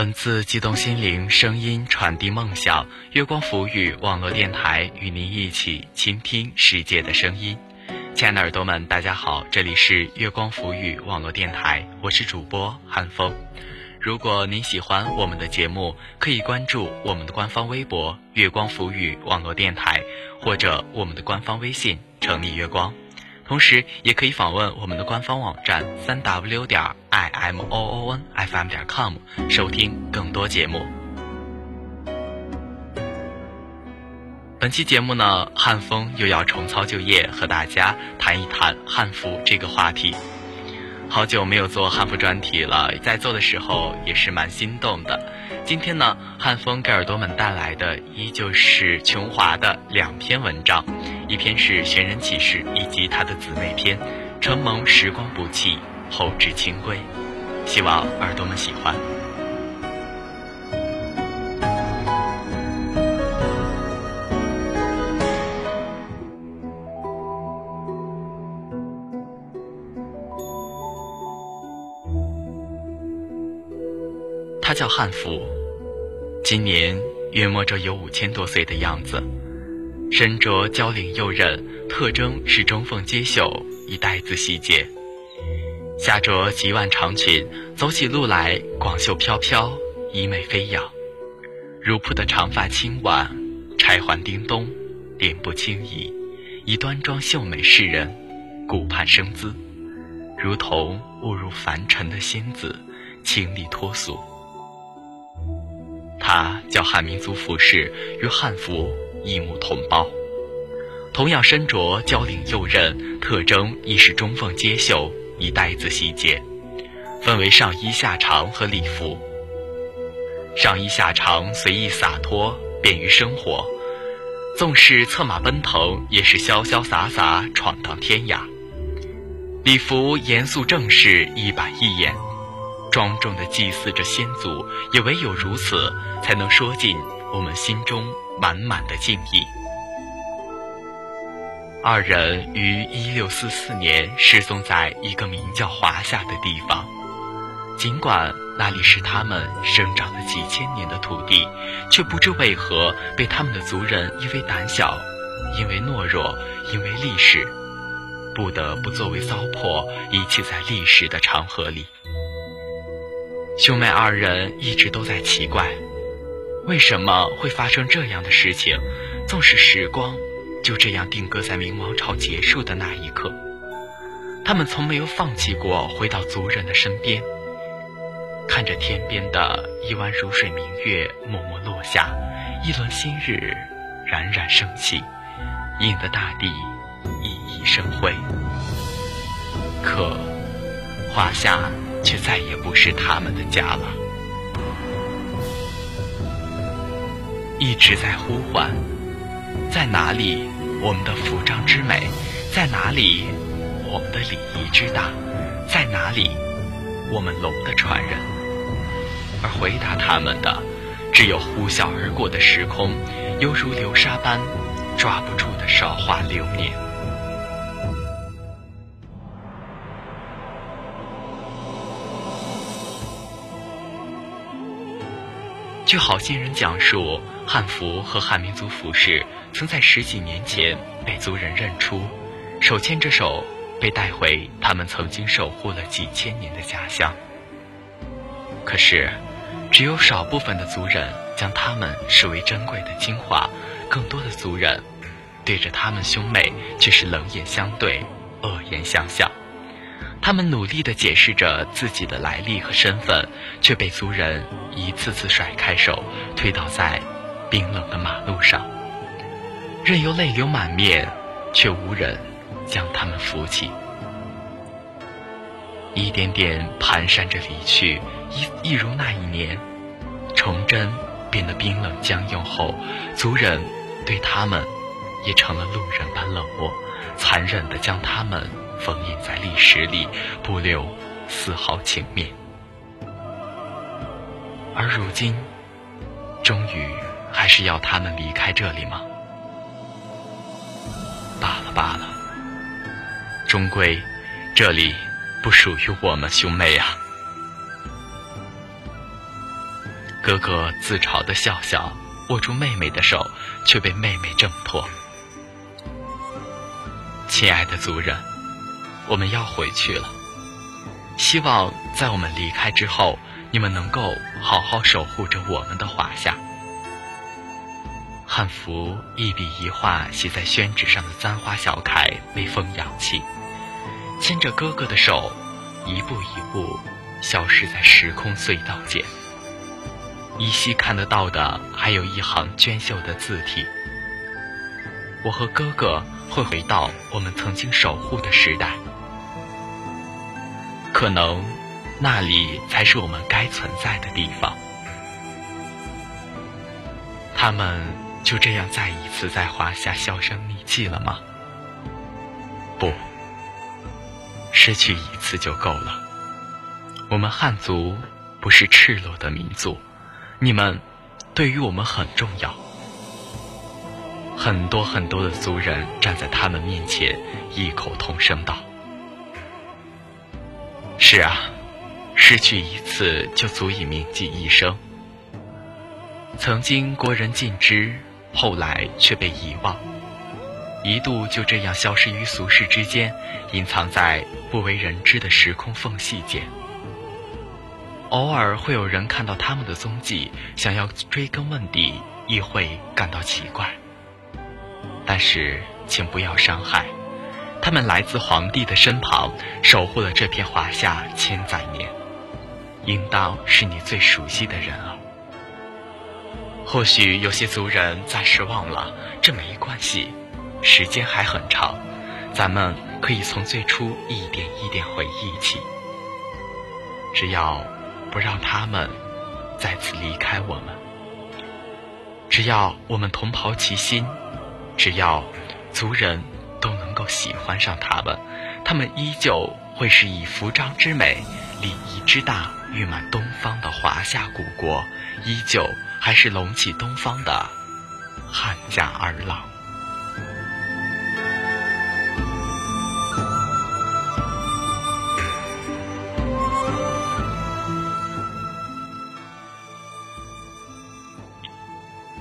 文字激动心灵，声音传递梦想。月光浮语网络电台与您一起倾听世界的声音。亲爱的耳朵们，大家好，这里是月光浮语网络电台，我是主播韩风。如果您喜欢我们的节目，可以关注我们的官方微博“月光浮语网络电台”，或者我们的官方微信“城里月光”。同时，也可以访问我们的官方网站三 w 点 i m o o n f m 点 com，收听更多节目。本期节目呢，汉风又要重操旧业，和大家谈一谈汉服这个话题。好久没有做汉服专题了，在做的时候也是蛮心动的。今天呢，汉风给耳朵们带来的依旧是琼华的两篇文章，一篇是《寻人启事》，以及他的姊妹篇《承蒙时光不弃，后知清归》，希望耳朵们喜欢。叫汉服，今年约摸着有五千多岁的样子，身着交领右衽，特征是中缝接袖，以带子细节；下着几万长裙，走起路来广袖飘飘，衣袂飞扬。如瀑的长发轻挽，钗环叮咚，脸部轻移，以端庄秀美示人，顾盼生姿，如同误入凡尘的仙子，清丽脱俗。他叫汉民族服饰，与汉服一母同胞，同样身着交领右衽，特征亦是中缝接袖，以带子细节，分为上衣下长和礼服。上衣下长随意洒脱，便于生活；纵是策马奔腾，也是潇潇洒洒闯荡天涯。礼服严肃正式，一板一眼。庄重地祭祀着先祖，也唯有如此，才能说尽我们心中满满的敬意。二人于一六四四年失踪在一个名叫华夏的地方，尽管那里是他们生长了几千年的土地，却不知为何被他们的族人因为胆小，因为懦弱，因为历史，不得不作为糟粕遗弃在历史的长河里。兄妹二人一直都在奇怪，为什么会发生这样的事情？纵使时光就这样定格在明王朝结束的那一刻，他们从没有放弃过回到族人的身边，看着天边的一弯如水明月默默落下，一轮新日冉冉升起，引得大地熠熠生辉。可华夏。却再也不是他们的家了，一直在呼唤，在哪里？我们的服装之美，在哪里？我们的礼仪之大，在哪里？我们龙的传人。而回答他们的，只有呼啸而过的时空，犹如流沙般抓不住的韶华流年。据好心人讲述，汉服和汉民族服饰曾在十几年前被族人认出，手牵着手被带回他们曾经守护了几千年的家乡。可是，只有少部分的族人将他们视为珍贵的精华，更多的族人对着他们兄妹却是冷眼相对，恶言相向。他们努力地解释着自己的来历和身份，却被族人一次次甩开手，推倒在冰冷的马路上，任由泪流满面，却无人将他们扶起。一点点蹒跚着离去，一一如那一年，崇祯变得冰冷僵硬后，族人对他们也成了路人般冷漠，残忍地将他们。封印在历史里，不留丝毫情面。而如今，终于还是要他们离开这里吗？罢了罢了，终归这里不属于我们兄妹啊。哥哥自嘲的笑笑，握住妹妹的手，却被妹妹挣脱。亲爱的族人，我们要回去了。希望在我们离开之后，你们能够好好守护着我们的华夏。汉服一笔一画写在宣纸上的簪花小楷，微风扬起，牵着哥哥的手，一步一步消失在时空隧道间。依稀看得到的，还有一行娟秀的字体。我和哥哥会回到我们曾经守护的时代，可能那里才是我们该存在的地方。他们。就这样再一次在华夏销声匿迹了吗？不，失去一次就够了。我们汉族不是赤裸的民族，你们对于我们很重要。很多很多的族人站在他们面前，异口同声道：“是啊，失去一次就足以铭记一生。曾经国人尽知。”后来却被遗忘，一度就这样消失于俗世之间，隐藏在不为人知的时空缝隙间。偶尔会有人看到他们的踪迹，想要追根问底，亦会感到奇怪。但是，请不要伤害，他们来自皇帝的身旁，守护了这片华夏千载年，应当是你最熟悉的人啊。或许有些族人暂时忘了，这没关系，时间还很长，咱们可以从最初一点一点回忆起。只要不让他们再次离开我们，只要我们同袍齐心，只要族人都能够喜欢上他们，他们依旧会是以服装之美、礼仪之大誉满东方的华夏古国，依旧。还是隆起东方的汉家儿郎。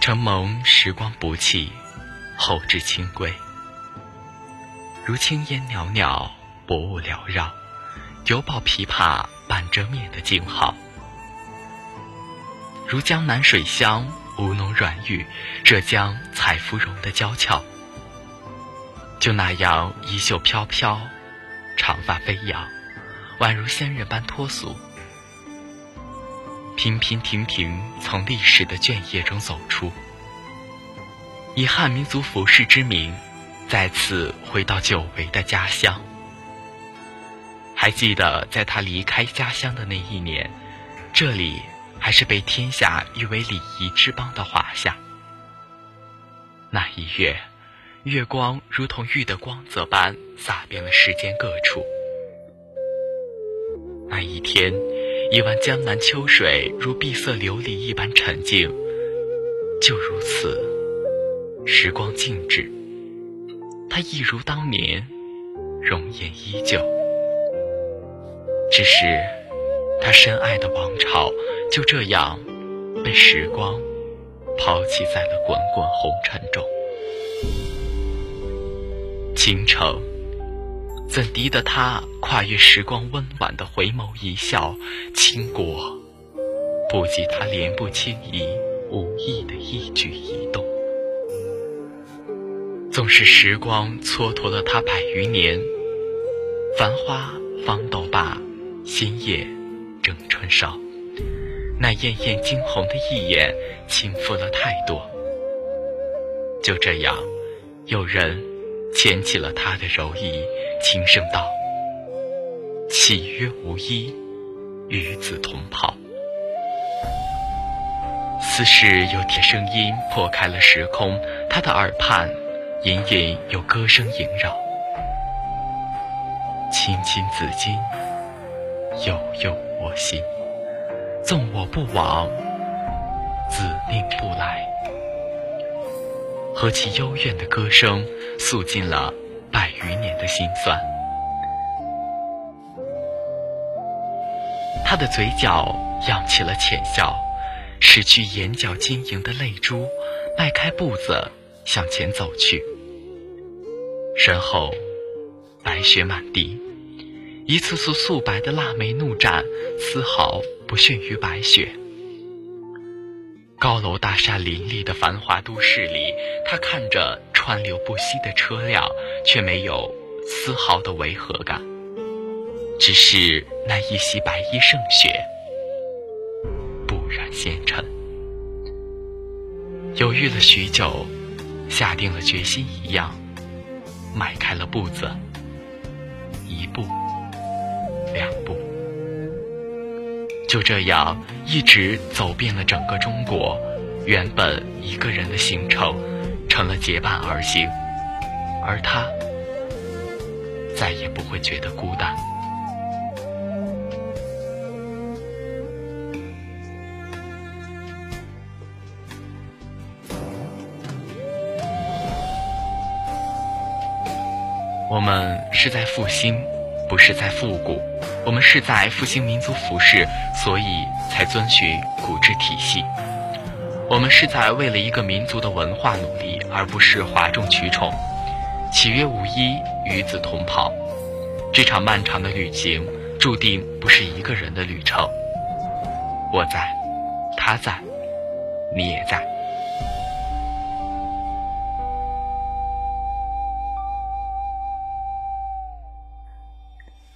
承蒙时光不弃，后至清归。如青烟袅袅，薄雾缭绕，犹抱琵琶半遮面的静好。如江南水乡，吴侬软玉，浙江采芙蓉的娇俏，就那样衣袖飘飘，长发飞扬，宛如仙人般脱俗。平平停停从历史的卷页中走出，以汉民族服饰之名，再次回到久违的家乡。还记得在他离开家乡的那一年，这里。还是被天下誉为礼仪之邦的华夏。那一月，月光如同玉的光泽般洒遍了世间各处。那一天，一湾江南秋水如碧色琉璃一般沉静。就如此，时光静止，他一如当年，容颜依旧。只是，他深爱的王朝。就这样，被时光抛弃在了滚滚红尘中。倾城，怎敌得他跨越时光温婉的回眸一笑？倾国，不及他莲步轻移无意的一举一动。纵使时光蹉跎了他百余年，繁花方斗罢，新叶正春梢。那艳艳惊鸿的一眼，倾覆了太多。就这样，有人牵起了他的柔意，轻声道：“契约无衣，与子同袍。”似是有铁声音破开了时空，他的耳畔隐隐有歌声萦绕：“青青子衿，悠悠我心。”纵我不往，子命不来。和其幽怨的歌声，诉尽了百余年的心酸。他的嘴角扬起了浅笑，拭去眼角晶莹的泪珠，迈开步子向前走去。身后，白雪满地，一簇簇素白的腊梅怒绽，丝毫不逊于白雪。高楼大厦林立的繁华都市里，他看着川流不息的车辆，却没有丝毫的违和感。只是那一袭白衣胜雪，不染纤尘。犹豫了许久，下定了决心一样，迈开了步子，一步，两步。就这样，一直走遍了整个中国。原本一个人的行程，成了结伴而行，而他再也不会觉得孤单。我们是在复兴，不是在复古。我们是在复兴民族服饰，所以才遵循古制体系。我们是在为了一个民族的文化努力，而不是哗众取宠。岂曰无衣，与子同袍。这场漫长的旅行，注定不是一个人的旅程。我在，他在，你也在。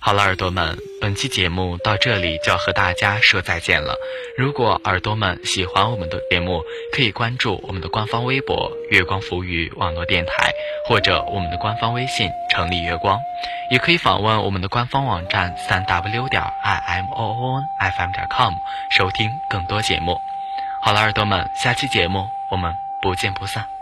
好了，耳朵们，本期节目到这里就要和大家说再见了。如果耳朵们喜欢我们的节目，可以关注我们的官方微博“月光浮语网络电台”，或者我们的官方微信“城里月光”，也可以访问我们的官方网站三 w 点 i m o o n f m 点 com 收听更多节目。好了，耳朵们，下期节目我们不见不散。